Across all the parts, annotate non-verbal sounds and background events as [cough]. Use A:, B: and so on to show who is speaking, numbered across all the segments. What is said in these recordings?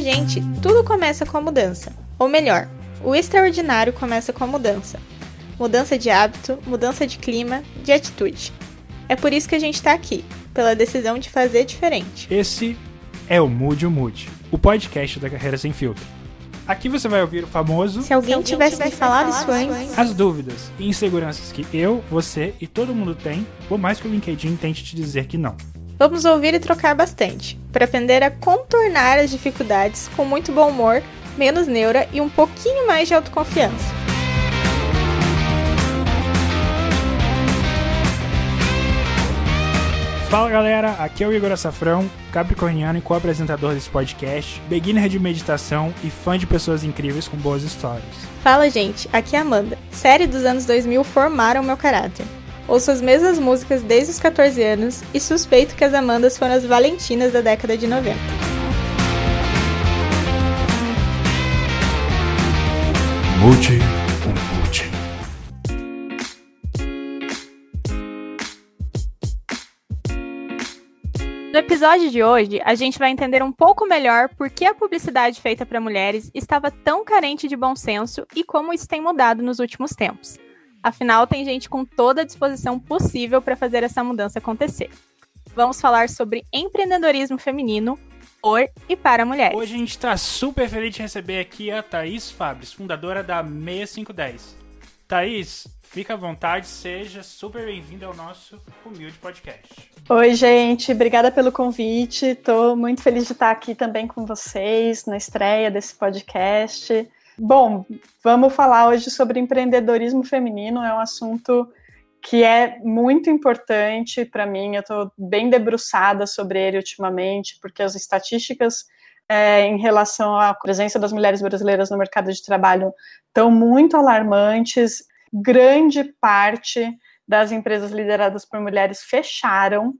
A: Pra gente, tudo começa com a mudança. Ou melhor, o extraordinário começa com a mudança. Mudança de hábito, mudança de clima, de atitude. É por isso que a gente está aqui, pela decisão de fazer diferente.
B: Esse é o Mude o Mude, o podcast da Carreira Sem Filtro. Aqui você vai ouvir o famoso.
A: Se alguém, Se alguém tivesse, tivesse me falado isso antes.
B: As dúvidas e inseguranças que eu, você e todo mundo tem, por mais que o LinkedIn tente te dizer que não.
A: Vamos ouvir e trocar bastante, para aprender a contornar as dificuldades com muito bom humor, menos neura e um pouquinho mais de autoconfiança.
B: Fala galera, aqui é o Igor Açafrão, capricorniano e co-apresentador desse podcast, beginner de meditação e fã de pessoas incríveis com boas histórias.
A: Fala gente, aqui é a Amanda. Série dos anos 2000 formaram meu caráter. Ouço as mesmas músicas desde os 14 anos e suspeito que as Amandas foram as Valentinas da década de 90.
B: Mude
A: No episódio de hoje, a gente vai entender um pouco melhor por que a publicidade feita para mulheres estava tão carente de bom senso e como isso tem mudado nos últimos tempos. Afinal, tem gente com toda a disposição possível para fazer essa mudança acontecer. Vamos falar sobre empreendedorismo feminino por e para mulheres.
B: Hoje a gente está super feliz de receber aqui a Thaís Fabres, fundadora da 6510. Thaís, Fica à vontade, seja super bem-vindo ao nosso humilde podcast.
C: Oi, gente, obrigada pelo convite. Estou muito feliz de estar aqui também com vocês na estreia desse podcast. Bom, vamos falar hoje sobre empreendedorismo feminino. É um assunto que é muito importante para mim. Eu estou bem debruçada sobre ele ultimamente, porque as estatísticas é, em relação à presença das mulheres brasileiras no mercado de trabalho estão muito alarmantes grande parte das empresas lideradas por mulheres fecharam.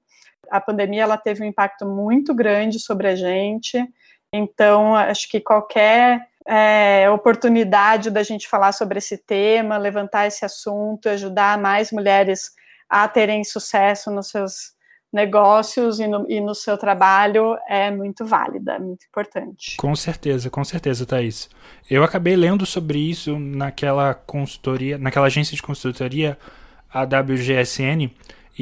C: A pandemia ela teve um impacto muito grande sobre a gente. Então, acho que qualquer é, oportunidade da gente falar sobre esse tema, levantar esse assunto, ajudar mais mulheres a terem sucesso nos seus negócios e no, e no, seu trabalho é muito válida, muito importante.
B: Com certeza, com certeza, Thaís. Eu acabei lendo sobre isso naquela consultoria, naquela agência de consultoria, a WGSN,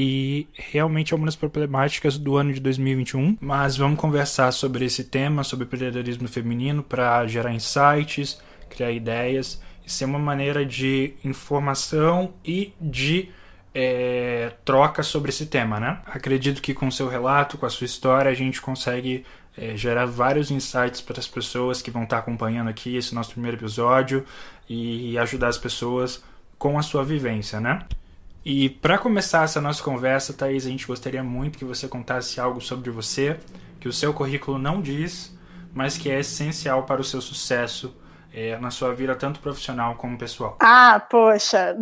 B: e realmente é uma das problemáticas do ano de 2021. Mas vamos conversar sobre esse tema, sobre empreendedorismo feminino, para gerar insights, criar ideias e ser uma maneira de informação e de é, troca sobre esse tema, né? Acredito que com seu relato, com a sua história, a gente consegue é, gerar vários insights para as pessoas que vão estar acompanhando aqui esse nosso primeiro episódio e ajudar as pessoas com a sua vivência, né? E para começar essa nossa conversa, Thaís, a gente gostaria muito que você contasse algo sobre você, que o seu currículo não diz, mas que é essencial para o seu sucesso é, na sua vida, tanto profissional como pessoal.
C: Ah, poxa,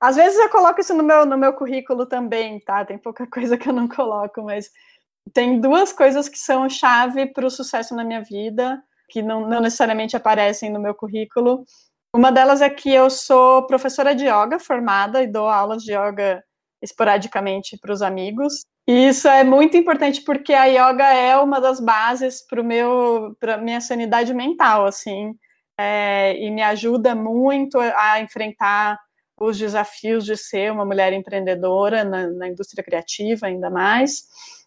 C: às vezes eu coloco isso no meu, no meu currículo também, tá? Tem pouca [laughs] coisa que eu não coloco, mas tem duas coisas que são chave para o sucesso na minha vida, que não, não necessariamente aparecem no meu currículo. Uma delas é que eu sou professora de yoga formada e dou aulas de yoga esporadicamente para os amigos. E isso é muito importante porque a yoga é uma das bases para meu para minha sanidade mental, assim, é, e me ajuda muito a enfrentar os desafios de ser uma mulher empreendedora na, na, indústria criativa, ainda mais.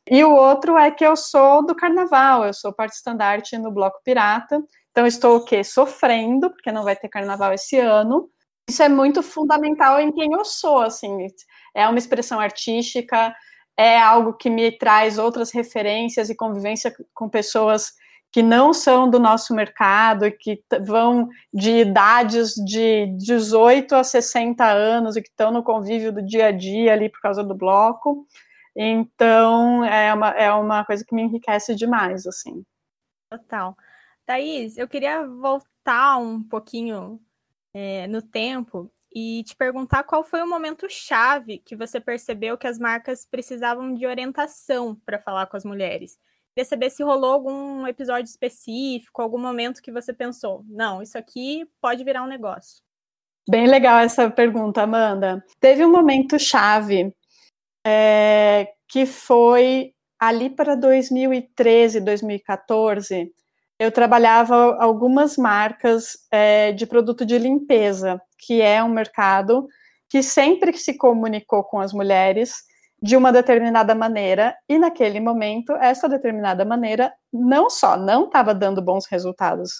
C: E o outro é que eu sou do carnaval, eu sou parte estandarte no Bloco Pirata. Então, estou o quê? Sofrendo, porque não vai ter carnaval esse ano. Isso é muito fundamental em quem eu sou, assim. É uma expressão artística, é algo que me traz outras referências e convivência com pessoas que não são do nosso mercado que vão de idades de 18 a 60 anos e que estão no convívio do dia a dia ali por causa do bloco. Então, é uma, é uma coisa que me enriquece demais, assim.
A: Total. Thaís, eu queria voltar um pouquinho é, no tempo e te perguntar qual foi o momento chave que você percebeu que as marcas precisavam de orientação para falar com as mulheres Queria saber se rolou algum episódio específico, algum momento que você pensou, não, isso aqui pode virar um negócio.
C: Bem legal essa pergunta, Amanda. Teve um momento chave é, que foi ali para 2013, 2014. Eu trabalhava algumas marcas é, de produto de limpeza, que é um mercado que sempre se comunicou com as mulheres de uma determinada maneira, e naquele momento, essa determinada maneira não só não estava dando bons resultados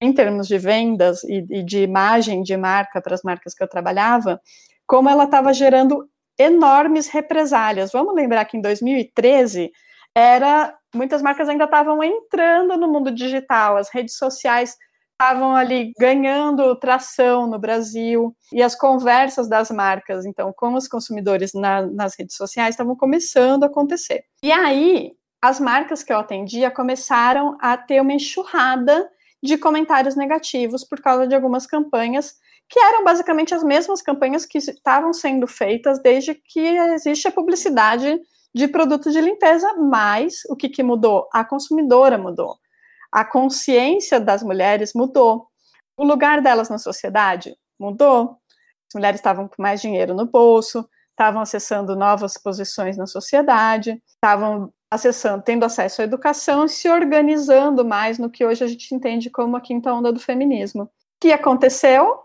C: em termos de vendas e, e de imagem de marca para as marcas que eu trabalhava, como ela estava gerando enormes represálias. Vamos lembrar que em 2013 era muitas marcas ainda estavam entrando no mundo digital, as redes sociais estavam ali ganhando tração no Brasil e as conversas das marcas, então, com os consumidores na, nas redes sociais estavam começando a acontecer. E aí, as marcas que eu atendia começaram a ter uma enxurrada de comentários negativos por causa de algumas campanhas que eram basicamente as mesmas campanhas que estavam sendo feitas desde que existe a publicidade de produtos de limpeza, mas o que, que mudou? A consumidora mudou a consciência das mulheres mudou. O lugar delas na sociedade mudou. As mulheres estavam com mais dinheiro no bolso, estavam acessando novas posições na sociedade, estavam acessando, tendo acesso à educação e se organizando mais no que hoje a gente entende como a quinta onda do feminismo. O que aconteceu?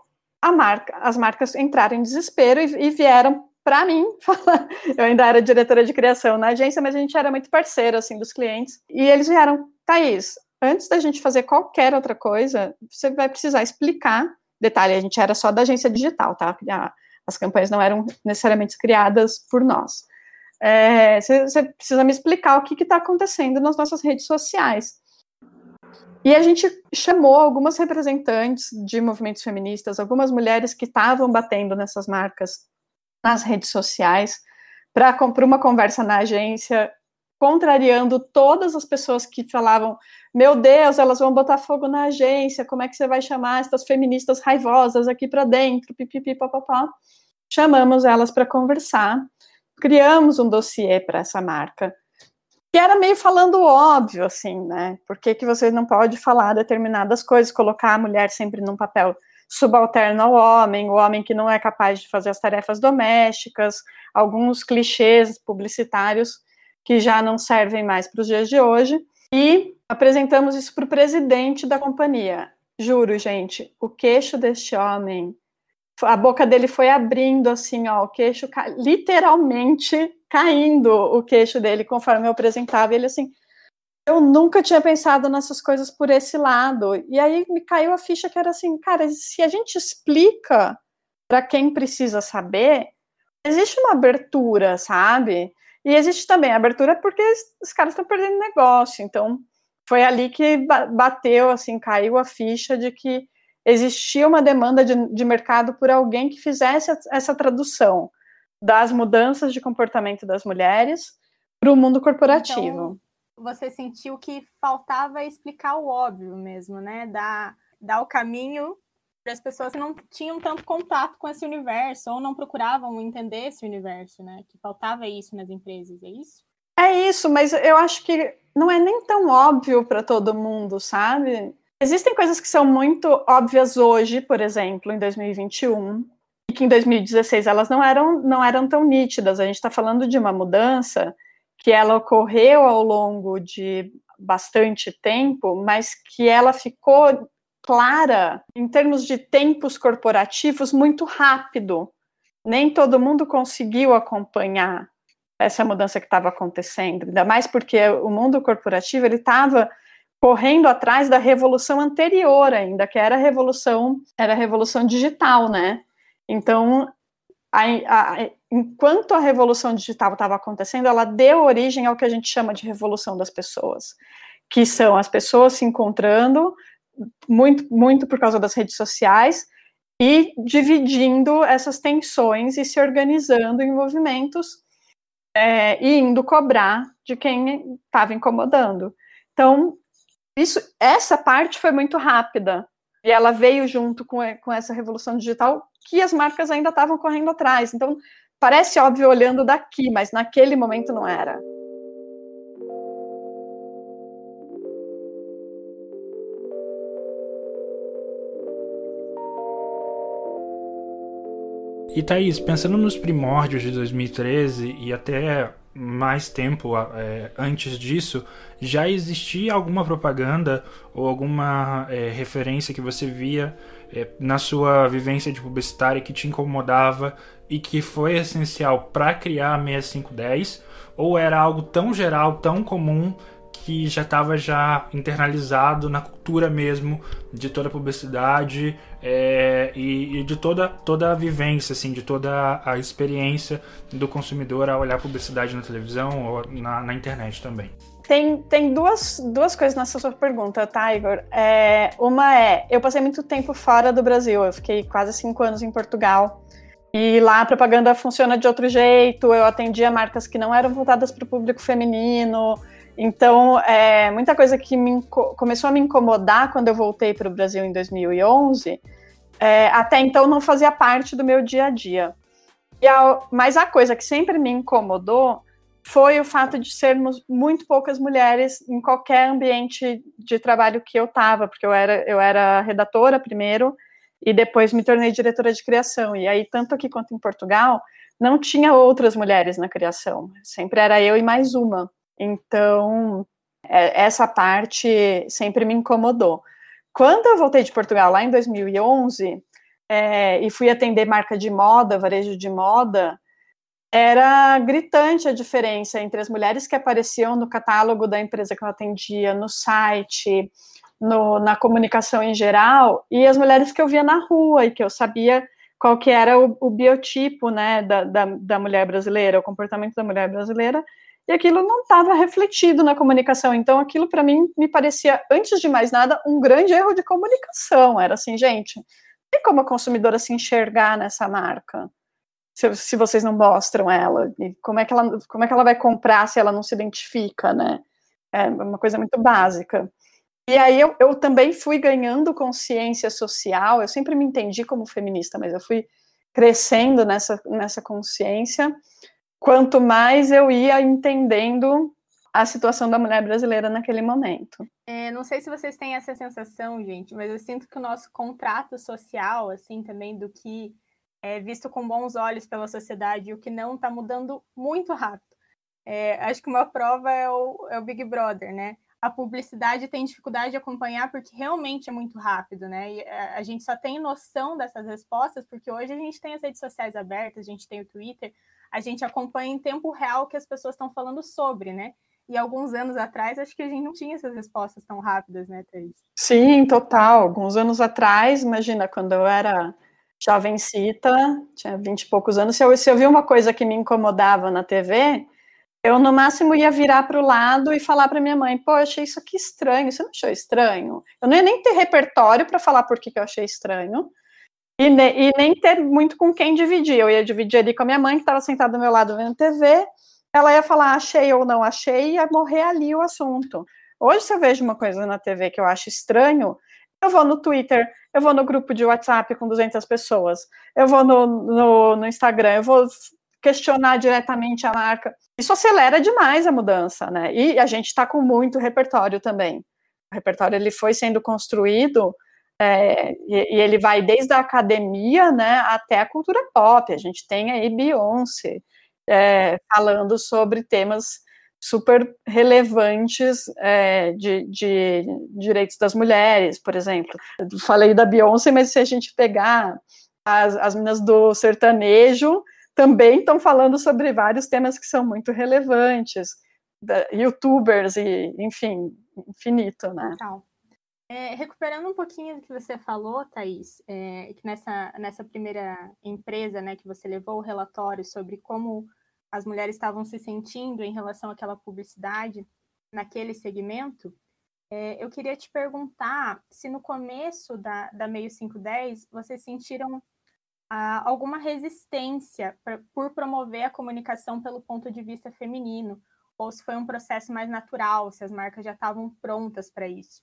C: Marca, as marcas entraram em desespero e, e vieram para mim [laughs] falar. Eu ainda era diretora de criação na agência, mas a gente era muito parceiro assim dos clientes. E eles vieram, Thaís, antes da gente fazer qualquer outra coisa, você vai precisar explicar. Detalhe, a gente era só da agência digital, tá? As campanhas não eram necessariamente criadas por nós. É, você, você, precisa me explicar o que está acontecendo nas nossas redes sociais. E a gente chamou algumas representantes de movimentos feministas, algumas mulheres que estavam batendo nessas marcas nas redes sociais, para uma conversa na agência contrariando todas as pessoas que falavam: meu Deus, elas vão botar fogo na agência, como é que você vai chamar essas feministas raivosas aqui para dentro, pipipi, papapá. Chamamos elas para conversar, criamos um dossiê para essa marca, que era meio falando óbvio, assim, né? Por que, que você não pode falar determinadas coisas, colocar a mulher sempre num papel subalterno ao homem, o homem que não é capaz de fazer as tarefas domésticas, alguns clichês publicitários que já não servem mais para os dias de hoje, e apresentamos isso para o presidente da companhia. Juro, gente, o queixo deste homem, a boca dele foi abrindo assim, ó, o queixo literalmente caindo o queixo dele conforme eu apresentava. Ele assim, eu nunca tinha pensado nessas coisas por esse lado. E aí me caiu a ficha que era assim, cara, se a gente explica para quem precisa saber, existe uma abertura, sabe? E existe também abertura porque os caras estão perdendo negócio. Então, foi ali que bateu, assim, caiu a ficha de que existia uma demanda de, de mercado por alguém que fizesse essa tradução das mudanças de comportamento das mulheres para o mundo corporativo. Então,
A: você sentiu que faltava explicar o óbvio mesmo, né? Dar, dar o caminho para as pessoas que não tinham tanto contato com esse universo ou não procuravam entender esse universo, né? Que faltava isso nas empresas, é isso?
C: É isso, mas eu acho que não é nem tão óbvio para todo mundo, sabe? Existem coisas que são muito óbvias hoje, por exemplo, em 2021, e que em 2016 elas não eram, não eram tão nítidas. A gente está falando de uma mudança que ela ocorreu ao longo de bastante tempo, mas que ela ficou clara em termos de tempos corporativos muito rápido. Nem todo mundo conseguiu acompanhar essa mudança que estava acontecendo, ainda mais porque o mundo corporativo ele estava correndo atrás da revolução anterior ainda, que era a revolução, era a revolução digital, né? Então, a, a, enquanto a revolução digital estava acontecendo, ela deu origem ao que a gente chama de revolução das pessoas, que são as pessoas se encontrando, muito, muito por causa das redes sociais, e dividindo essas tensões e se organizando em movimentos é, e indo cobrar de quem estava incomodando. Então, isso, essa parte foi muito rápida e ela veio junto com, com essa revolução digital que as marcas ainda estavam correndo atrás. Então, parece óbvio olhando daqui, mas naquele momento não era.
B: E Thaís, pensando nos primórdios de 2013 e até mais tempo é, antes disso, já existia alguma propaganda ou alguma é, referência que você via é, na sua vivência de publicitária que te incomodava e que foi essencial para criar a 6510? Ou era algo tão geral, tão comum que já estava já internalizado na cultura mesmo de toda a publicidade é, e, e, de toda, toda a vivência, assim, de toda a experiência do consumidor a olhar publicidade na televisão ou na, na internet também.
C: Tem, tem duas, duas coisas nessa sua pergunta, tá, Igor? É, uma é, eu passei muito tempo fora do Brasil, eu fiquei quase cinco anos em Portugal, e lá a propaganda funciona de outro jeito, eu atendia marcas que não eram voltadas para o público feminino, então, é, muita coisa que me, começou a me incomodar quando eu voltei para o Brasil em 2011, é, até então não fazia parte do meu dia a dia. A, mas a coisa que sempre me incomodou foi o fato de sermos muito poucas mulheres em qualquer ambiente de trabalho que eu estava, porque eu era, eu era redatora primeiro e depois me tornei diretora de criação. E aí, tanto aqui quanto em Portugal, não tinha outras mulheres na criação, sempre era eu e mais uma. Então, é, essa parte sempre me incomodou. Quando eu voltei de Portugal, lá em 2011, é, e fui atender marca de moda, varejo de moda, era gritante a diferença entre as mulheres que apareciam no catálogo da empresa que eu atendia, no site, no, na comunicação em geral, e as mulheres que eu via na rua e que eu sabia qual que era o, o biotipo né, da, da, da mulher brasileira, o comportamento da mulher brasileira, e aquilo não estava refletido na comunicação. Então, aquilo para mim me parecia, antes de mais nada, um grande erro de comunicação. Era assim, gente, tem como a consumidora se enxergar nessa marca? Se, se, vocês não mostram ela, como é que ela, como é que ela vai comprar se ela não se identifica, né? É uma coisa muito básica. E aí eu, eu também fui ganhando consciência social. Eu sempre me entendi como feminista, mas eu fui crescendo nessa, nessa consciência quanto mais eu ia entendendo a situação da mulher brasileira naquele momento.
A: É, não sei se vocês têm essa sensação, gente, mas eu sinto que o nosso contrato social, assim, também do que é visto com bons olhos pela sociedade e o que não está mudando muito rápido. É, acho que uma prova é o, é o Big Brother, né? A publicidade tem dificuldade de acompanhar porque realmente é muito rápido, né? E a, gente só tem noção dessas respostas porque hoje a gente tem as redes sociais abertas, a gente tem o Twitter, a gente acompanha em tempo real o que as pessoas estão falando sobre, né? E alguns anos atrás, acho que a gente não tinha essas respostas tão rápidas, né, Thaís?
C: Sim, total. Alguns anos atrás, imagina, quando eu era jovencita, tinha vinte e poucos anos, se eu, se eu vi uma coisa que me incomodava na TV, eu no máximo ia virar para o lado e falar para minha mãe, pô, achei isso aqui estranho, você não achou estranho? Eu não ia nem ter repertório para falar por que eu achei estranho, e, ne, e, nem ter muito com quem dividir. Eu ia dividir ali com a minha mãe, que estava sentada do meu lado vendo TV. Ela ia falar achei ou não achei, e ia morrer ali o assunto. Hoje, se eu vejo uma coisa na TV que eu acho estranho, eu vou no Twitter, eu vou no grupo de WhatsApp com 200 pessoas, eu vou no, no, no Instagram, eu vou questionar diretamente a marca. Isso acelera demais a mudança, né? E a gente está com muito repertório também. O repertório ele foi sendo construído é, e, e, ele vai desde a academia né, até a cultura pop. A gente tem aí Beyoncé é, falando sobre temas super relevantes é, de, de, direitos das mulheres, por exemplo. Eu falei da Beyoncé, mas se a gente pegar as, as meninas do sertanejo, também estão falando sobre vários temas que são muito relevantes, da, youtubers e, enfim, infinito, né? Então.
A: É, recuperando um pouquinho do que você falou, Thaís, é, que nessa, nessa primeira empresa né, que você levou o relatório sobre como as mulheres estavam se sentindo em relação àquela publicidade naquele segmento, é, eu queria te perguntar se no começo da, da Meio 510 vocês sentiram ah, alguma resistência pra, por promover a comunicação pelo ponto de vista feminino, ou se foi um processo mais natural, se as marcas já estavam prontas para isso.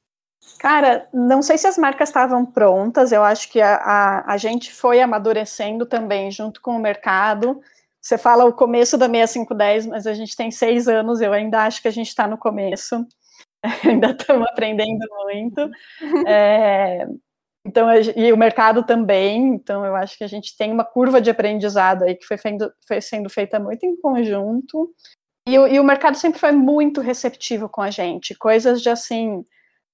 C: Cara, não sei se as marcas estavam prontas, eu acho que a, a, a, gente foi amadurecendo também junto com o mercado. Você fala o começo da 6510, mas a gente tem seis anos, eu ainda acho que a gente está no começo, [laughs] ainda estamos aprendendo muito. É, então, e o mercado também, então eu acho que a gente tem uma curva de aprendizado aí que foi, foi sendo feita muito em conjunto. E, e, o mercado sempre foi muito receptivo com a gente, coisas de assim,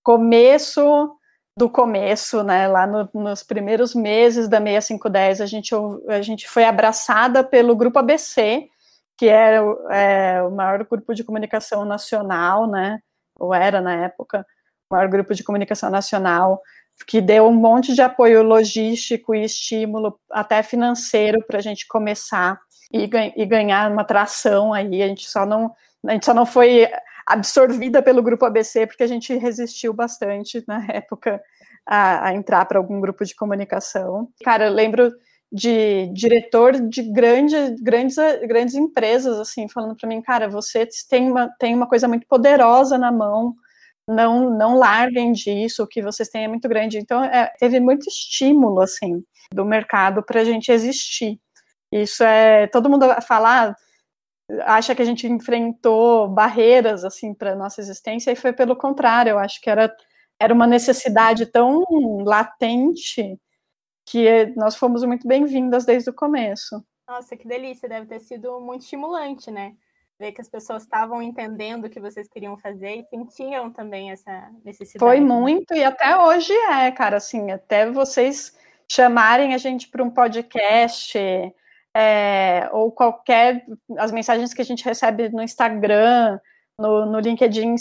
C: começo do começo, né, lá no, nos primeiros meses da 6510, a gente, a gente foi abraçada pelo Grupo ABC, que era é, o maior grupo de comunicação nacional, né, ou era na época, o maior grupo de comunicação nacional, que deu um monte de apoio logístico e estímulo, até financeiro, para a gente começar e, e, ganhar uma tração aí. A gente só não, a gente só não foi absorvida pelo grupo ABC, porque a gente resistiu bastante na [laughs] época a, a entrar para algum grupo de comunicação. Cara, eu lembro de diretor de grande, grandes, grandes empresas, assim, falando para mim, cara, você tem uma, tem uma coisa muito poderosa na mão, não, não larguem disso, o que vocês têm é muito grande. Então, é, teve muito estímulo, assim, do mercado para a gente existir. Isso é, todo mundo falar, acha que a gente enfrentou barreiras assim para nossa existência e foi pelo contrário. Eu acho que era era uma necessidade tão latente que nós fomos muito bem-vindas desde o começo.
A: Nossa, que delícia! Deve ter sido muito estimulante, né? Ver que as pessoas estavam entendendo o que vocês queriam fazer e sentiam também essa necessidade.
C: Foi muito, e até hoje é, cara, assim, até vocês chamarem a gente para um podcast, é, ou qualquer as mensagens que a gente recebe no Instagram, no, no LinkedIn,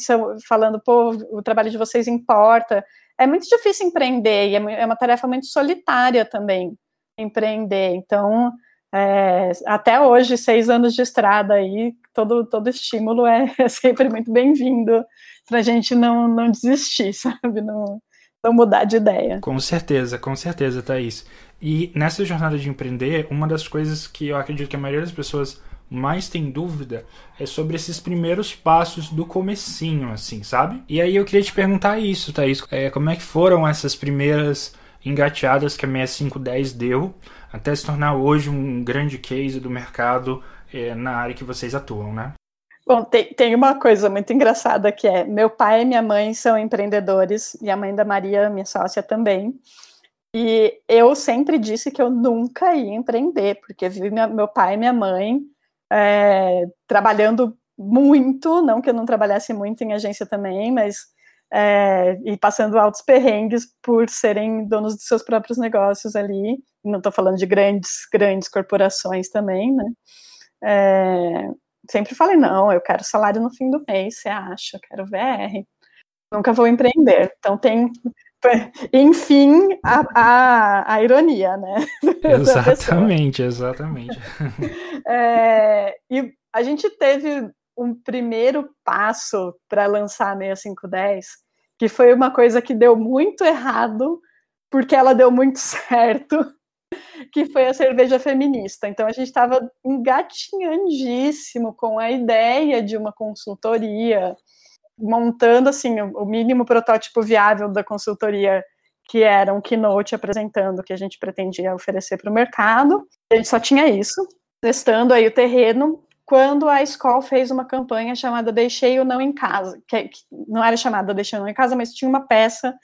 C: falando, pô, o trabalho de vocês importa. É muito difícil empreender e é, é uma tarefa muito solitária também empreender. Então, é, até hoje, seis anos de estrada aí, todo, todo estímulo é, [laughs] é sempre muito bem-vindo para a gente não, não desistir, [laughs] sabe? Não, não mudar de ideia.
B: Com certeza, com certeza, Thaís. E nessa jornada de empreender, uma das coisas que eu acredito que a maioria das pessoas mais tem dúvida é sobre esses primeiros passos do comecinho, assim, sabe? E aí eu queria te perguntar isso, Thaís. É, como é que foram essas primeiras engateadas que a 6510 deu até se tornar hoje um grande case do mercado é, na área que vocês atuam, né?
C: Bom, tem, tem uma coisa muito engraçada que é: meu pai e minha mãe são empreendedores, e a mãe da Maria, minha sócia, também. E eu sempre disse que eu nunca ia empreender, porque vi minha, meu pai e minha mãe é, trabalhando muito, não que eu não trabalhasse muito em agência também, mas é, e passando altos perrengues por serem donos de seus próprios negócios ali. Não estou falando de grandes, grandes corporações também, né? É, sempre falei, não, eu quero salário no fim do mês, você acha? Eu quero VR. Nunca vou empreender. Então tem [laughs] enfim, a, a, a, ironia, né? [laughs]
B: Exatamente, exatamente. [laughs]
C: É, e a gente teve um primeiro passo para lançar a 6510, que foi uma coisa que deu muito errado, porque ela deu muito certo, que foi a cerveja feminista. Então a gente estava engatinhandíssimo com a ideia de uma consultoria montando assim o mínimo protótipo viável da consultoria que era um keynote apresentando o que a gente pretendia oferecer para o mercado. A gente só tinha isso, testando aí o terreno, quando a escola fez uma campanha chamada Deixei o Não em Casa, que, que não era chamada Deixei o Não em Casa, mas tinha uma peça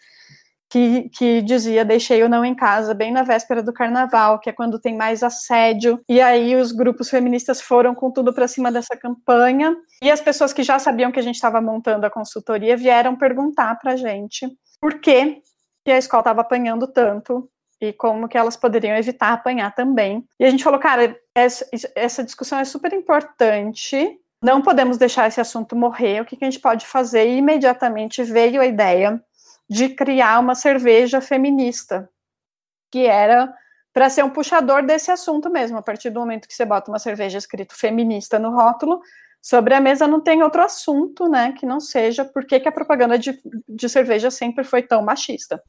C: que, que dizia deixei o não em casa, bem na véspera do carnaval, que é quando tem mais assédio. E aí os grupos feministas foram com tudo para cima dessa campanha. E as pessoas que já sabiam que a gente estava montando a consultoria vieram perguntar para a gente por que, que a escola estava apanhando tanto e como que elas poderiam evitar apanhar também. E a gente falou, cara, essa, essa discussão é super importante. Não podemos deixar esse assunto morrer. O que, que a gente pode fazer? E imediatamente veio a ideia de criar uma cerveja feminista, que era para ser um puxador desse assunto mesmo. A partir do momento que você bota uma cerveja escrito feminista no rótulo, sobre a mesa não tem outro assunto, né, que não seja por que a propaganda de, de cerveja sempre foi tão machista.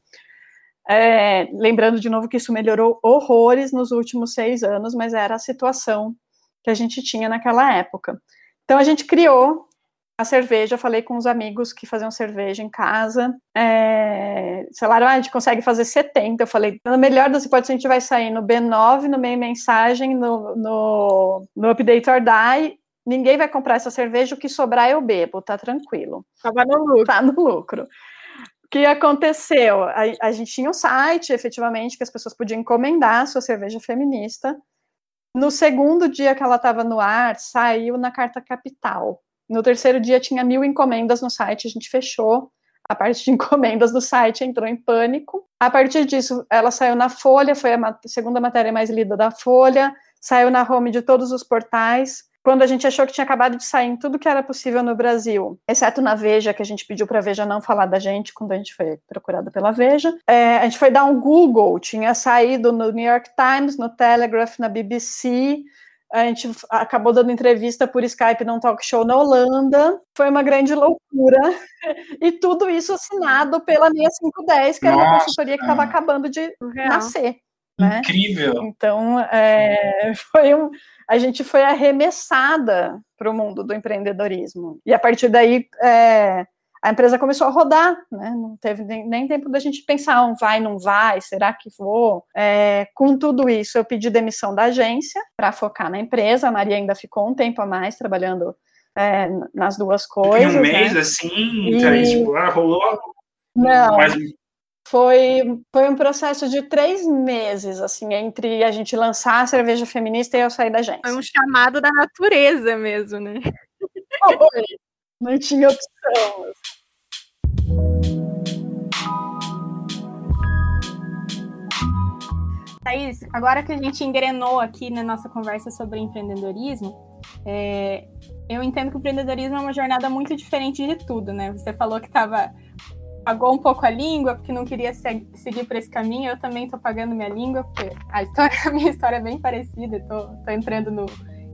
C: É, lembrando de novo que isso melhorou horrores nos últimos seis anos, mas era a situação que a gente tinha naquela época. Então a gente criou a cerveja, falei com os amigos que faziam cerveja em casa, é, sei lá, ah, a gente consegue fazer 70, eu falei, na melhor das hipóteses a gente vai sair no B9, no meio mensagem, no, no, no Update or Die, ninguém vai comprar essa cerveja, o que sobrar eu bebo, tá tranquilo.
A: Tava no lucro.
C: Tá no lucro. O que aconteceu? A, a gente tinha um site, efetivamente, que as pessoas podiam encomendar a sua cerveja feminista, No segundo dia que ela estava no ar, saiu na carta capital. No terceiro dia tinha mil encomendas no site, a gente fechou a parte de [laughs] encomendas do site, entrou em pânico. A partir disso, ela saiu na Folha, foi a segunda matéria mais lida da Folha, saiu na home de todos os portais. Quando a gente achou que tinha acabado de sair em tudo que era possível no Brasil, exceto na Veja, que a gente pediu para a Veja não falar da gente quando a gente foi procurada pela Veja, é, a gente foi dar um Google, tinha saído no New York Times, no Telegraph, na BBC, a gente acabou dando entrevista por Skype num talk show na Holanda. Foi uma grande loucura. [laughs] E tudo isso assinado pela 6510, que era uma consultoria que estava acabando de Real. nascer. Né?
D: Incrível!
C: Então, é, [laughs] foi um, a gente foi arremessada para o mundo do empreendedorismo. E a partir daí, é, a empresa começou a rodar, né? Não teve nem, nem tempo da gente pensar, um vai, não vai, será que vou? É, com tudo isso, eu pedi demissão da agência para focar na empresa. A Maria ainda ficou um tempo a mais trabalhando é, nas duas coisas.
D: Em um mês, né? assim, e... tipo, ah, rolou.
C: Não. Mas... Foi, foi um processo de três meses, assim, entre a gente lançar a cerveja feminista e eu sair da agência.
A: Foi um chamado da natureza mesmo, né?
C: Não tinha opção.
A: Thaís, agora que a gente engrenou aqui na nossa conversa sobre empreendedorismo, é, eu entendo que o empreendedorismo é uma jornada muito diferente de tudo, né? Você falou que estava pagou um pouco a língua porque não queria se, seguir por esse caminho. Eu também estou pagando minha língua porque a, [laughs] história, a minha história é bem parecida. Estou entrando no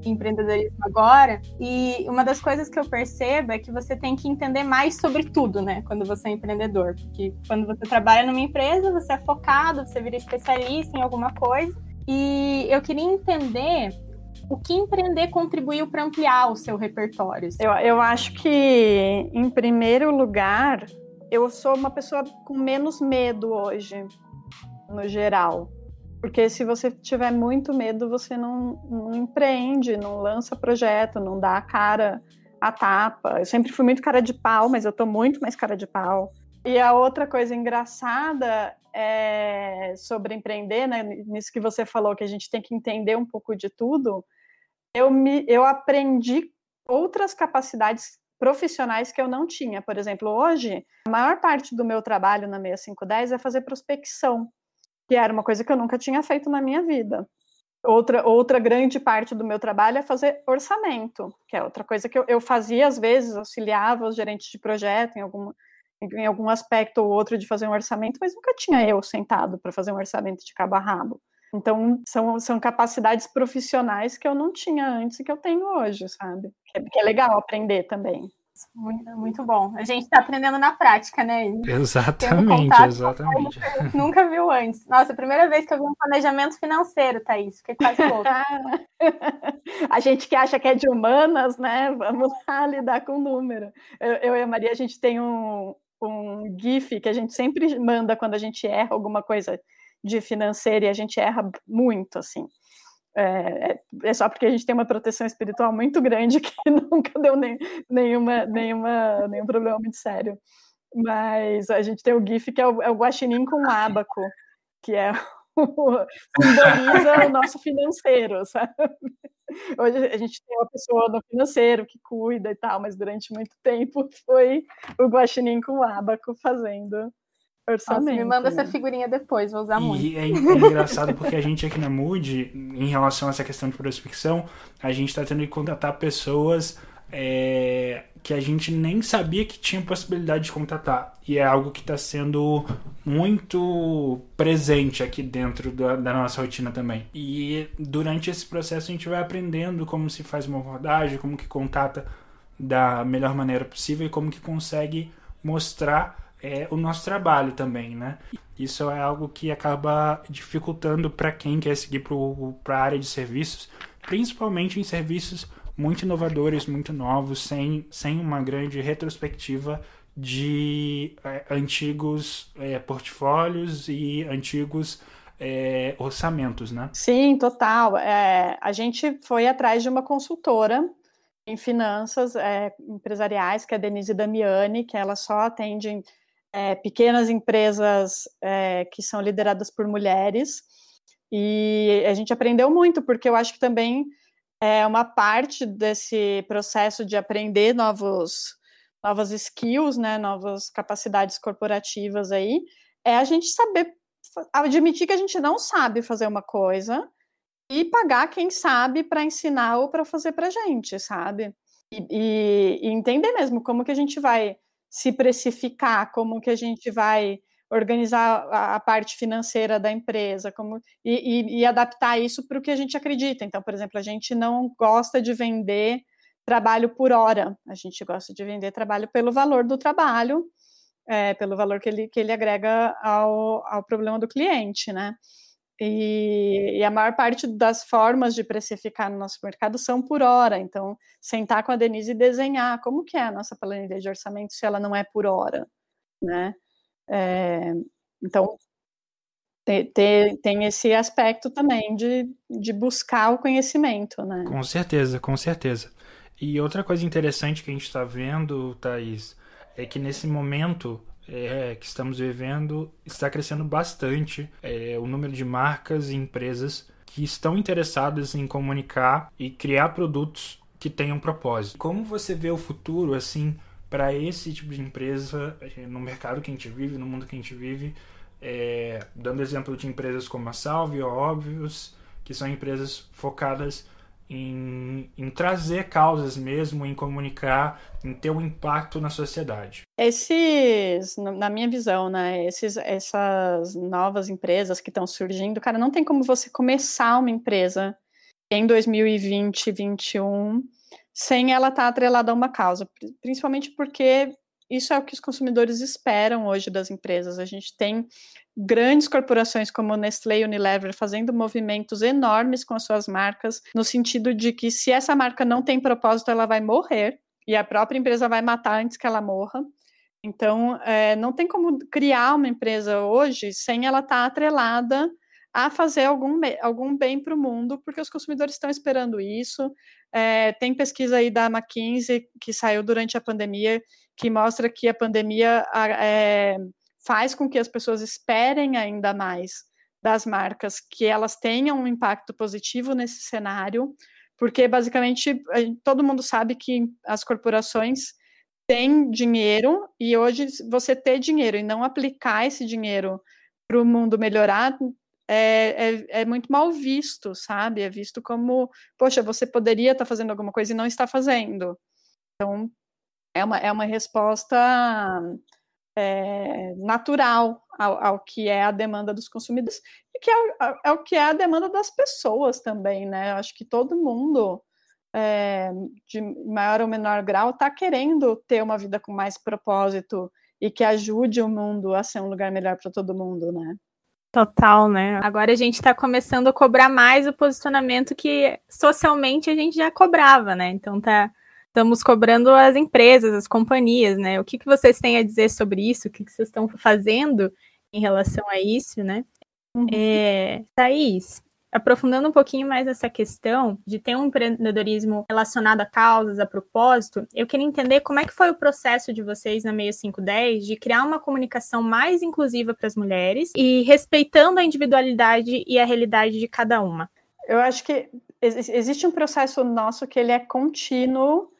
A: empreendedorismo agora. E uma das coisas que eu percebo é que você tem que entender mais sobre tudo, né? Quando você é empreendedor. Porque quando você trabalha numa empresa, você é focado, você vira especialista em alguma coisa. E eu queria entender o que empreender contribuiu para ampliar o seu repertório.
C: Eu, eu acho que, em primeiro lugar, eu sou uma pessoa com menos medo hoje, no geral. Porque se você tiver muito medo, você não, não empreende, não lança projeto, não dá a cara a tapa. Eu sempre fui muito cara de pau, mas eu tô muito mais cara de pau. E a outra coisa engraçada é sobre empreender, né? Nisso que você falou, que a gente tem que entender um pouco de tudo. Eu, me, eu aprendi outras capacidades profissionais que eu não tinha. Por exemplo, hoje, a maior parte do meu trabalho na 6510 é fazer prospecção que era uma coisa que eu nunca tinha feito na minha vida. Outra, outra grande parte do meu trabalho é fazer orçamento, que é outra coisa que eu, eu fazia às vezes, auxiliava os gerentes de projeto em algum, em algum aspecto ou outro de fazer um orçamento, mas nunca tinha eu sentado para fazer um orçamento de cabo a rabo. Então, são, são capacidades profissionais que eu não tinha antes e que eu tenho hoje, sabe? Que é, que é legal aprender também.
A: Muito, muito bom. A gente está aprendendo na prática, né?
B: Exatamente, contato, exatamente.
A: Nunca viu antes. Nossa, primeira vez que eu vi um planejamento financeiro, Thaís. Fiquei quase louca. [laughs]
C: a gente que acha que é de humanas, né? Vamos lá lidar com o número. Eu, eu e a Maria, a gente tem um, um GIF que a gente sempre manda quando a gente erra alguma coisa de financeiro e a gente erra muito, assim. É, é, é, só porque a gente tem uma proteção espiritual muito grande que [laughs] nunca deu nem, nenhuma, nenhuma, nenhum problema muito sério. Mas a gente tem o GIF que é o, é o guaxinim com ábaco, que é [laughs] o, simboliza o nosso financeiro, sabe? Hoje a gente tem uma pessoa no financeiro que cuida e tal, mas durante muito tempo foi o guaxinim com ábaco fazendo Orçamento. Nossa,
A: me manda essa figurinha depois, vou usar
B: e
A: muito.
B: É, é engraçado porque a gente aqui na Mood, em relação a essa questão de prospecção, a gente está tendo que contatar pessoas é, que a gente nem sabia que tinha possibilidade de contatar. E é algo que está sendo muito presente aqui dentro da, da, nossa rotina também. E durante esse processo a gente vai aprendendo como se faz uma abordagem, como que contata da melhor maneira possível e como que consegue mostrar é, o nosso trabalho também, né? Isso é algo que acaba dificultando para quem quer seguir para a área de serviços, principalmente em serviços muito inovadores, muito novos, sem, sem uma grande retrospectiva de é, antigos é, portfólios e antigos é, orçamentos, né?
C: Sim, total. É, a gente foi atrás de uma consultora em finanças é, empresariais, que é a Denise Damiani, que ela só atende é, pequenas empresas é, que são lideradas por mulheres. E a gente aprendeu muito, porque eu acho que também é uma parte desse processo de aprender novos, novas skills, né, novas capacidades corporativas aí, é a gente saber admitir que a gente não sabe fazer uma coisa e pagar quem sabe para ensinar ou para fazer para gente, sabe? E, e, e, entender mesmo como que a gente vai se precificar, como que a gente vai organizar a, parte financeira da empresa, como e, e adaptar isso para o que a gente acredita. Então, por exemplo, a gente não gosta de vender trabalho por hora, a gente gosta de vender trabalho pelo valor do trabalho, é, pelo valor que ele, que ele agrega ao, ao problema do cliente, né? E, e, a maior parte das formas de precificar no nosso mercado são por hora. Então, sentar com a Denise e desenhar como que é a nossa planilha de orçamento se ela não é por hora, né? É, então, tem, tem esse aspecto também de, de buscar o conhecimento, né?
B: Com certeza, com certeza. E outra coisa interessante que a gente está vendo, Thaís, é que nesse momento é, que estamos vivendo está crescendo bastante é, o número de marcas e empresas que estão interessadas em comunicar e criar produtos que tenham propósito. Como você vê o futuro assim para esse tipo de empresa é, no mercado que a gente vive, no mundo que a gente vive? É, dando exemplo de empresas como a Salve Óbvios, que são empresas focadas em, em, trazer causas mesmo, em comunicar, em ter um impacto na sociedade.
C: Esses, na minha visão, né, esses, essas novas empresas que estão surgindo, cara, não tem como você começar uma empresa em 2020, 2021, sem ela estar tá atrelada a uma causa, principalmente porque isso é o que os consumidores esperam hoje das empresas. A gente tem grandes corporações como Nestlé e Unilever fazendo movimentos enormes com as suas marcas, no sentido de que se essa marca não tem propósito, ela vai morrer e a própria empresa vai matar antes que ela morra. Então, é, não tem como criar uma empresa hoje sem ela estar tá atrelada a fazer algum, algum bem para o mundo, porque os consumidores estão esperando isso. É, tem pesquisa aí da McKinsey que saiu durante a pandemia que mostra que a pandemia é, faz com que as pessoas esperem ainda mais das marcas que elas tenham um impacto positivo nesse cenário, porque basicamente todo mundo sabe que as corporações têm dinheiro e hoje você ter dinheiro e não aplicar esse dinheiro para o mundo melhorar é, é, é, muito mal visto, sabe? É visto como, poxa, você poderia estar tá fazendo alguma coisa e não está fazendo. Então, é uma, é uma resposta é, natural ao, ao, que é a demanda dos consumidores e que é, é, o que é a demanda das pessoas também, né? Eu acho que todo mundo, é, de maior ou menor grau, está querendo ter uma vida com mais propósito e que ajude o mundo a ser um lugar melhor para todo mundo, né?
A: Total, né? Agora a gente está começando a cobrar mais o posicionamento que socialmente a gente já cobrava, né? Então tá estamos cobrando as empresas, as companhias, né? O que, que vocês têm a dizer sobre isso? O que, que vocês estão fazendo em relação a isso, né? Uhum. É, Thaís, aprofundando um pouquinho mais essa questão de ter um empreendedorismo relacionado a causas, a propósito, eu queria entender como é que foi o processo de vocês na Meio 510 de criar uma comunicação mais inclusiva para as mulheres e respeitando a individualidade e a realidade de cada uma.
C: Eu acho que existe um processo nosso que ele é contínuo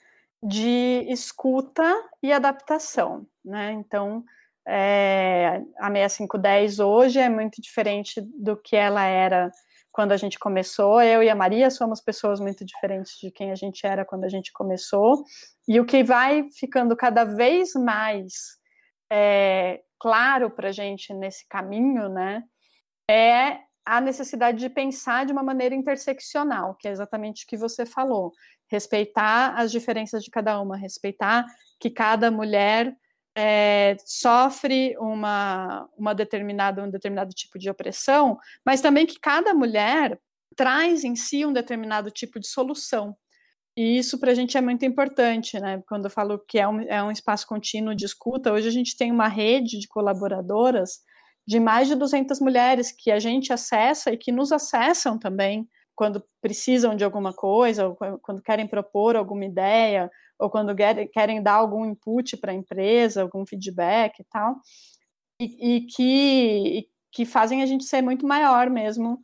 C: de escuta e adaptação, né? Então, é, a 6510 hoje é muito diferente do que ela era quando a gente começou. Eu e a Maria somos pessoas muito diferentes de quem a gente era quando a gente começou. E o que vai ficando cada vez mais é, claro para a gente nesse caminho, né, é a necessidade de pensar de uma maneira interseccional, que é exatamente o que você falou respeitar as diferenças de cada uma, respeitar que cada mulher é, sofre uma, uma determinada, um determinado tipo de opressão, mas também que cada mulher traz em si um determinado tipo de solução. E isso para a gente é muito importante, né? Quando eu falo que é um, é um espaço contínuo de escuta, hoje a gente tem uma rede de colaboradoras de mais de 200 mulheres que a gente acessa e que nos acessam também quando precisam de alguma coisa, ou quando querem propor alguma ideia, ou quando querem dar algum input para a empresa, algum feedback e tal, e, e que, e que fazem a gente ser muito maior mesmo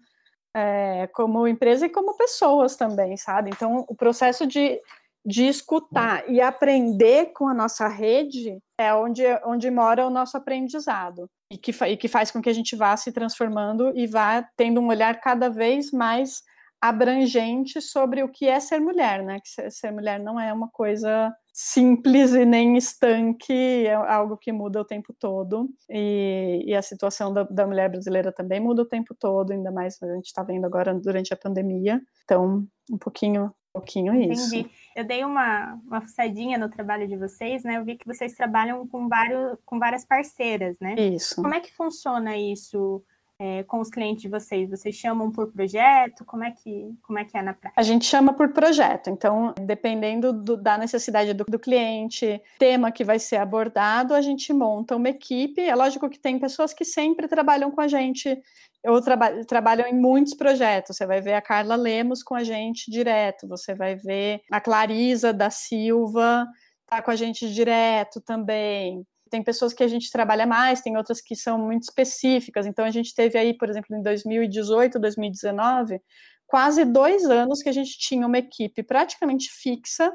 C: é, como empresa e como pessoas também, sabe? Então, o processo de, de escutar e aprender com a nossa rede é onde, onde mora o nosso aprendizado e que, e que faz com que a gente vá se transformando e vá tendo um olhar cada vez mais abrangente sobre o que é ser mulher, né? Que ser mulher não é uma coisa simples e nem estanque, é algo que muda o tempo todo. E, e a situação da, da, mulher brasileira também muda o tempo todo, ainda mais a gente está vendo agora durante a pandemia. Então, um pouquinho, um pouquinho isso.
A: Entendi. Eu dei uma, uma fuçadinha no trabalho de vocês, né? Eu vi que vocês trabalham com, vários, com várias parceiras, né?
C: Isso.
A: Como é que funciona isso? É, com os clientes de vocês? Vocês chamam por projeto? Como é que, como é, que é na prática?
C: A gente chama por projeto. Então, dependendo do, da necessidade do, do, cliente, tema que vai ser abordado, a gente monta uma equipe. É lógico que tem pessoas que sempre trabalham com a gente ou traba trabalham em muitos projetos. Você vai ver a Carla Lemos com a gente direto, você vai ver a Clarisa da Silva tá com a gente direto também tem pessoas que a gente trabalha mais, tem outras que são muito específicas. Então, a gente teve aí, por exemplo, em 2018, 2019, quase dois anos que a gente tinha uma equipe praticamente fixa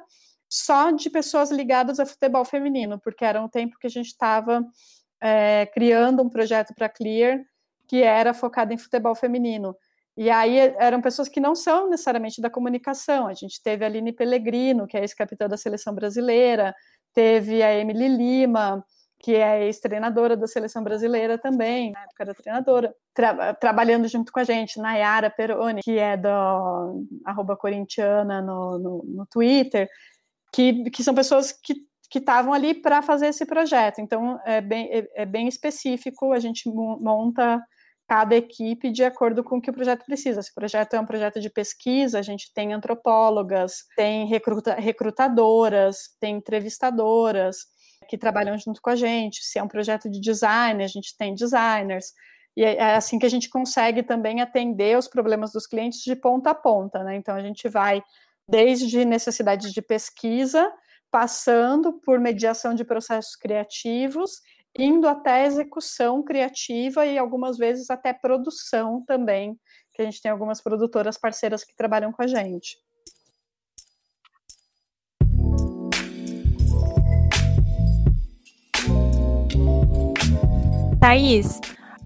C: só de pessoas ligadas a futebol feminino, porque era um tempo que a gente estava é, criando um projeto para Clear que era focado em futebol feminino. E aí eram pessoas que não são necessariamente da comunicação. A gente teve a Aline Pellegrino, que é ex-capitã da seleção brasileira, teve a Emily Lima, que é ex-treinadora da seleção brasileira também, na época era treinadora, tra trabalhando junto com a gente, Nayara Peroni, que é do arroba corintiana no, no, no Twitter, que, que são pessoas que que estavam ali para fazer esse projeto. Então, é bem, é, é, bem específico, a gente monta cada equipe de acordo com o que o projeto precisa. Se o projeto é um projeto de pesquisa, a gente tem antropólogas, tem recruta, recrutadoras, tem entrevistadoras, que trabalham junto com a gente. Se é um projeto de design, a gente tem designers. E é, é assim que a gente consegue também atender os problemas dos clientes de ponta a ponta, né? Então a gente vai desde necessidades de pesquisa, passando por mediação de processos criativos, indo até execução criativa e algumas vezes até produção também, que a gente tem algumas produtoras parceiras que trabalham com a gente.
A: Thaís,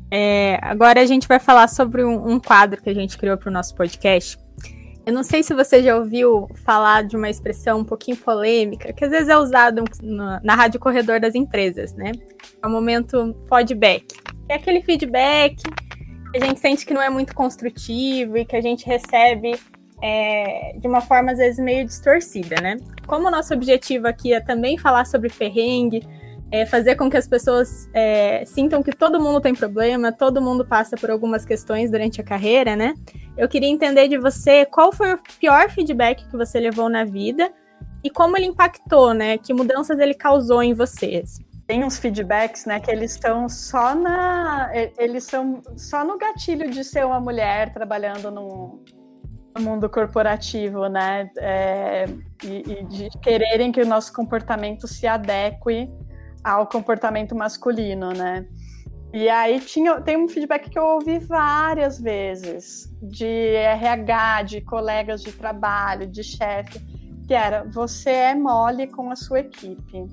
A: é, agora a gente vai falar sobre um, um quadro que a gente criou para o nosso podcast. Eu não sei se você já ouviu falar de uma expressão um pouquinho polêmica, que às vezes é usado na, na rádio corredor das empresas, né? É o momento feedback. É aquele feedback que a gente sente que não é muito construtivo e que a gente recebe é, de uma forma às vezes meio distorcida, né? Como o nosso objetivo aqui é também falar sobre perrengue, é fazer com que as pessoas é, sintam que todo mundo tem problema, todo mundo passa por algumas questões durante a carreira, né? Eu queria entender de você qual foi o pior feedback que você levou na vida e como ele impactou, né? Que mudanças ele causou em vocês.
C: Tem uns feedbacks, né, que eles estão só na, eles são só no gatilho de ser uma mulher trabalhando no, mundo corporativo, né, é, e, e de quererem que o nosso comportamento se adeque ao comportamento masculino, né? E aí tinha, tem um feedback que eu ouvi várias vezes de RH, de colegas de trabalho, de chefe, que era você é mole com a sua equipe.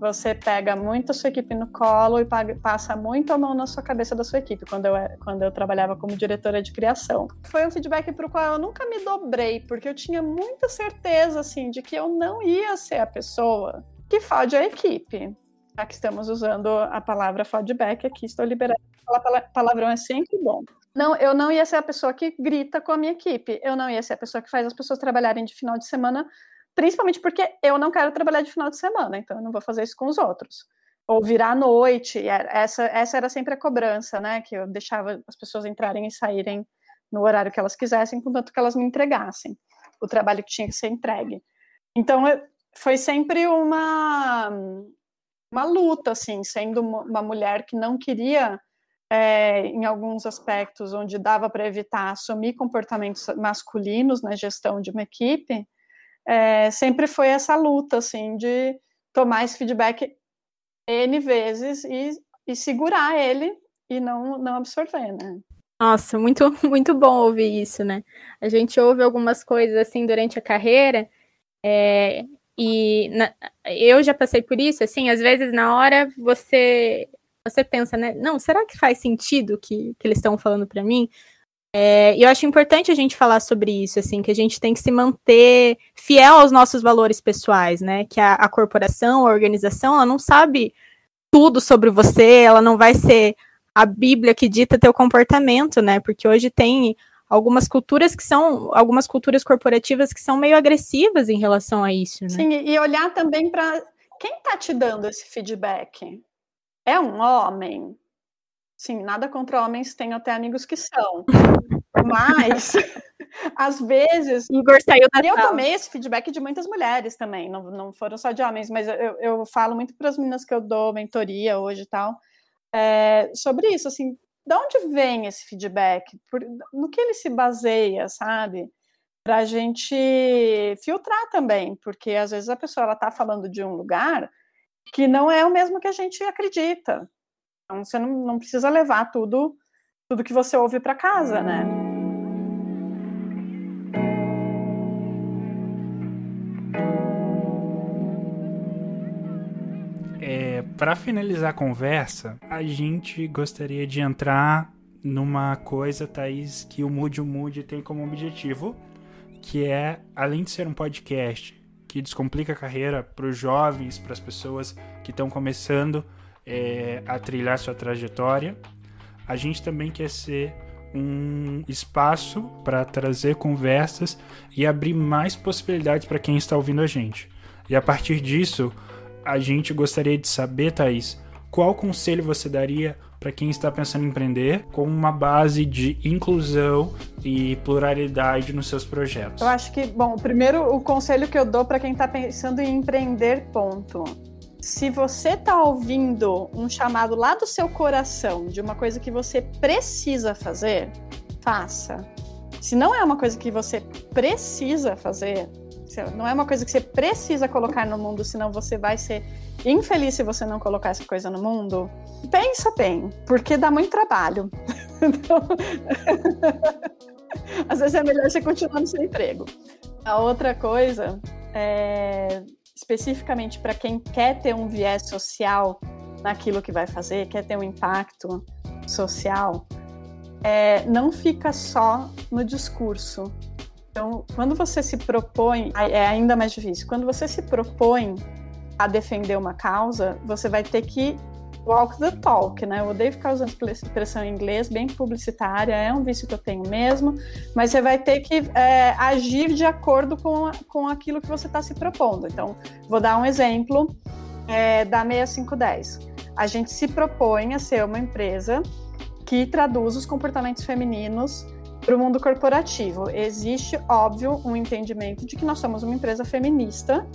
C: Você pega muito a sua equipe no colo e passa muito a mão na sua cabeça da sua equipe, quando eu, quando eu trabalhava como diretora de criação. Foi um feedback para o qual eu nunca me dobrei, porque eu tinha muita certeza, assim, de que eu não ia ser a pessoa que fode a equipe já que estamos usando a palavra feedback aqui, estou liberada. Falar palavrão é sempre bom. Não, eu não ia ser a pessoa que grita com a minha equipe. Eu não ia ser a pessoa que faz as pessoas trabalharem de final de semana, principalmente porque eu não quero trabalhar de final de semana, então eu não vou fazer isso com os outros. Ou virar à noite, essa, essa era sempre a cobrança, né? Que eu deixava as pessoas entrarem e saírem no horário que elas quisessem, contanto que elas me entregassem o trabalho que tinha que ser entregue. Então, foi sempre uma uma luta, assim, sendo uma mulher que não queria, é, em alguns aspectos, onde dava para evitar assumir comportamentos masculinos na gestão de uma equipe, é, sempre foi essa luta, assim, de tomar esse feedback N vezes e, e segurar ele e não, não absorver, né?
A: Nossa, muito, [laughs] muito bom ouvir isso, né? A gente ouve algumas coisas assim durante a carreira, é, e na, eu já passei por isso, assim, às vezes na hora você você pensa, né? Não, será que faz sentido que, que eles estão falando para mim? É, eu acho importante a gente falar sobre isso, assim, que a gente tem que se manter fiel aos nossos valores pessoais, né? Que a, a corporação, a organização, ela não sabe tudo sobre você, ela não vai ser a Bíblia que dita teu comportamento, né? Porque hoje tem algumas culturas que são, algumas culturas corporativas que são meio agressivas em relação a isso, né?
C: Sim, e olhar também para quem está te dando esse feedback. É um homem? Sim, nada contra homens, tenho até amigos que são. Mas, [laughs] às vezes.
A: Igor saiu da
C: E eu tomei esse feedback de muitas mulheres também, não, não foram só de homens, mas eu, eu falo muito para as meninas que eu dou mentoria hoje e tal, é, sobre isso, assim, de onde vem esse feedback? Por, no que ele se baseia, sabe? Para a gente filtrar também, porque às vezes a pessoa está falando de um lugar que não é o mesmo que a gente acredita. Então você não, não precisa levar tudo tudo que você ouve para casa, né?
B: Para finalizar a conversa, a gente gostaria de entrar numa coisa, Thaís, que o Mude o Mude tem como objetivo, que é, além de ser um podcast que descomplica a carreira para os jovens, para as pessoas que estão começando é, a trilhar sua trajetória, a gente também quer ser um espaço para trazer conversas e abrir mais possibilidades para quem está ouvindo a gente. E a partir disso, a gente gostaria de saber, Thaís, qual conselho você daria para quem está pensando em empreender com uma base de inclusão e pluralidade nos seus projetos?
C: Eu acho que, bom, primeiro o conselho que eu dou para quem está pensando em empreender, ponto. Se você está ouvindo um chamado lá do seu coração de uma coisa que você precisa fazer, faça. Se não é uma coisa que você precisa fazer, não é uma coisa que você precisa colocar no mundo, senão você vai ser infeliz se você não colocar essa coisa no mundo. Pensa bem, porque dá muito trabalho. [laughs] Então, [laughs] às vezes é melhor você continuar no seu emprego. A outra coisa é especificamente para quem quer ter um viés social naquilo que vai fazer, quer ter um impacto social, é, não fica só no discurso. Então, quando você se propõe, é ainda mais difícil. Quando você se propõe a defender uma causa, você vai ter que walk the talk, né? Eu odeio ficar usando expressão em inglês, bem publicitária, é um vício que eu tenho mesmo, mas você vai ter que é, agir de acordo com, com aquilo que você está se propondo. Então, vou dar um exemplo é, da 6510. A gente se propõe a ser uma empresa que traduz os comportamentos femininos para o mundo corporativo. Existe, óbvio, um entendimento de que nós somos uma empresa feminista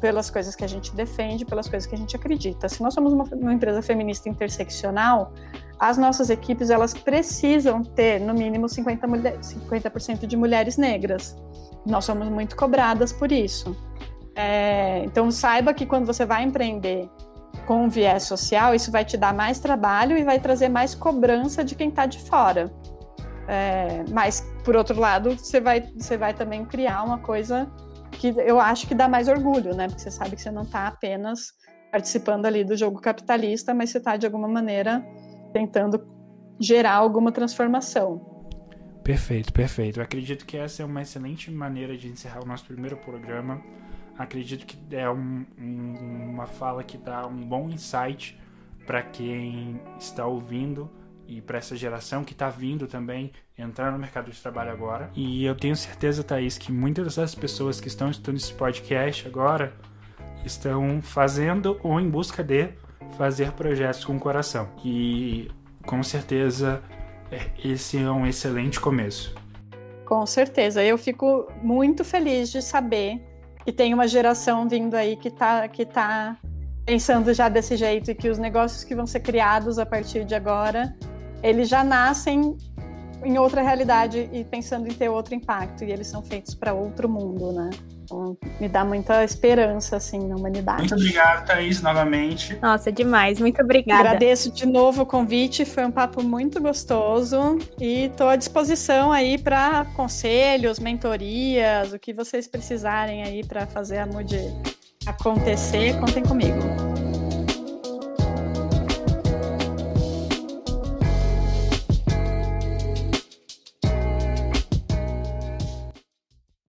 C: pelas coisas que a gente defende, pelas coisas que a gente acredita. Se nós somos uma, uma empresa feminista interseccional, as nossas equipes elas precisam ter no mínimo 50%, mulher, 50 de mulheres negras. Nós somos muito cobradas por isso. É, então saiba que quando você vai empreender com um viés social, isso vai te dar mais trabalho e vai trazer mais cobrança de quem está de fora. É, mas, por outro lado, você vai, você vai também criar uma coisa que eu acho que dá mais orgulho, né? Porque você sabe que você não está apenas participando ali do jogo capitalista, mas você está, de alguma maneira, tentando gerar alguma transformação.
B: Perfeito, perfeito. Eu acredito que essa é uma excelente maneira de encerrar o nosso primeiro programa. Acredito que é um, um, uma fala que dá um bom insight para quem está ouvindo e para essa geração que está vindo também entrar no mercado de trabalho agora. E eu tenho certeza, Thaís, que muitas das pessoas que estão estudando esse podcast agora estão fazendo ou em busca de fazer projetos com o coração. E com certeza é, esse é um excelente começo.
C: Com certeza. Eu fico muito feliz de saber que tem uma geração vindo aí que está que tá pensando já desse jeito e que os negócios que vão ser criados a partir de agora eles já nascem em outra realidade e pensando em ter outro impacto, e eles são feitos para outro mundo, né? Então, me dá muita esperança, assim, na humanidade.
D: Muito obrigado, Thaís, novamente.
A: Nossa, demais. Muito obrigada.
C: Agradeço de novo o convite, foi um papo muito gostoso e estou à disposição aí para conselhos, mentorias, o que vocês precisarem aí para fazer a MUD acontecer, contem comigo.